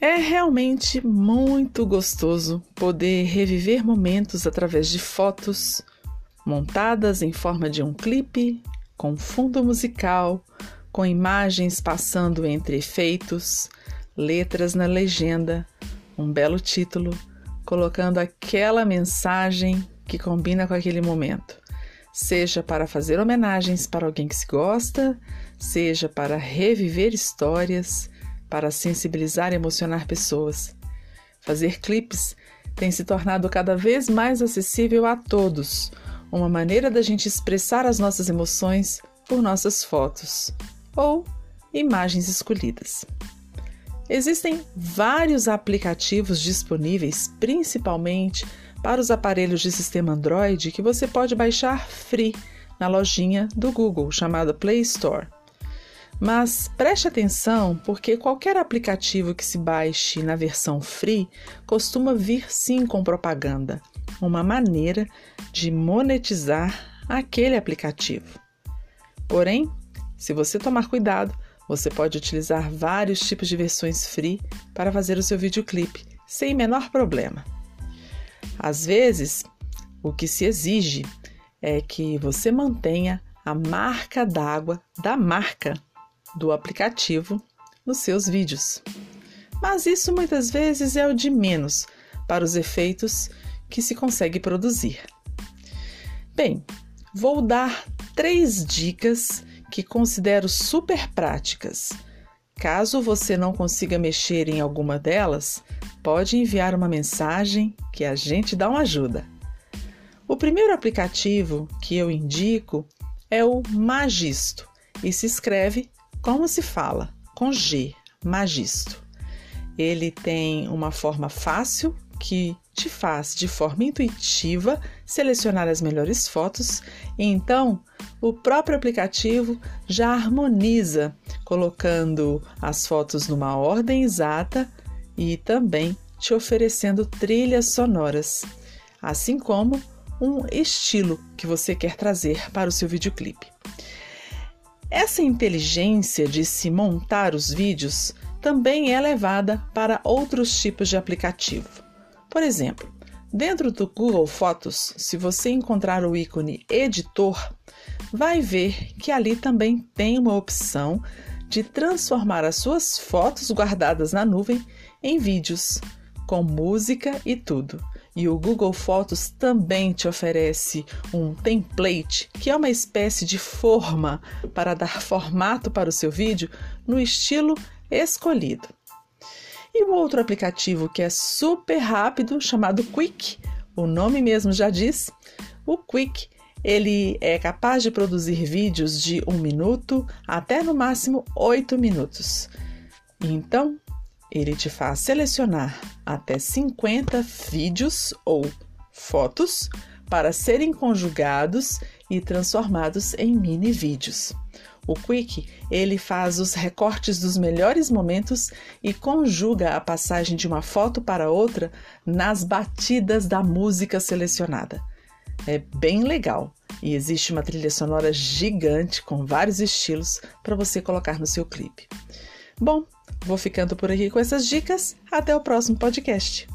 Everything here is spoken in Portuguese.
É realmente muito gostoso poder reviver momentos através de fotos montadas em forma de um clipe, com fundo musical, com imagens passando entre efeitos, letras na legenda, um belo título, colocando aquela mensagem que combina com aquele momento. Seja para fazer homenagens para alguém que se gosta, seja para reviver histórias, para sensibilizar e emocionar pessoas. Fazer clipes tem se tornado cada vez mais acessível a todos, uma maneira da gente expressar as nossas emoções por nossas fotos ou imagens escolhidas. Existem vários aplicativos disponíveis, principalmente para os aparelhos de sistema Android, que você pode baixar free na lojinha do Google chamada Play Store. Mas preste atenção, porque qualquer aplicativo que se baixe na versão free costuma vir sim com propaganda, uma maneira de monetizar aquele aplicativo. Porém, se você tomar cuidado, você pode utilizar vários tipos de versões free para fazer o seu videoclipe sem menor problema. Às vezes, o que se exige é que você mantenha a marca d'água da marca do aplicativo nos seus vídeos. Mas isso muitas vezes é o de menos para os efeitos que se consegue produzir. Bem, vou dar três dicas que considero super práticas. Caso você não consiga mexer em alguma delas, pode enviar uma mensagem que a gente dá uma ajuda. O primeiro aplicativo que eu indico é o Magisto e se escreve como se fala? Com G, Magisto. Ele tem uma forma fácil que te faz de forma intuitiva selecionar as melhores fotos e então o próprio aplicativo já harmoniza, colocando as fotos numa ordem exata e também te oferecendo trilhas sonoras, assim como um estilo que você quer trazer para o seu videoclipe. Essa inteligência de se montar os vídeos também é levada para outros tipos de aplicativo. Por exemplo, dentro do Google Fotos, se você encontrar o ícone Editor, vai ver que ali também tem uma opção de transformar as suas fotos guardadas na nuvem em vídeos, com música e tudo. E o Google Fotos também te oferece um template, que é uma espécie de forma para dar formato para o seu vídeo no estilo escolhido. E um outro aplicativo que é super rápido, chamado Quick, o nome mesmo já diz, o Quick ele é capaz de produzir vídeos de um minuto até no máximo oito minutos. Então, ele te faz selecionar até 50 vídeos ou fotos para serem conjugados e transformados em mini vídeos. O Quick, ele faz os recortes dos melhores momentos e conjuga a passagem de uma foto para outra nas batidas da música selecionada. É bem legal e existe uma trilha sonora gigante com vários estilos para você colocar no seu clipe. Bom, Vou ficando por aqui com essas dicas. Até o próximo podcast.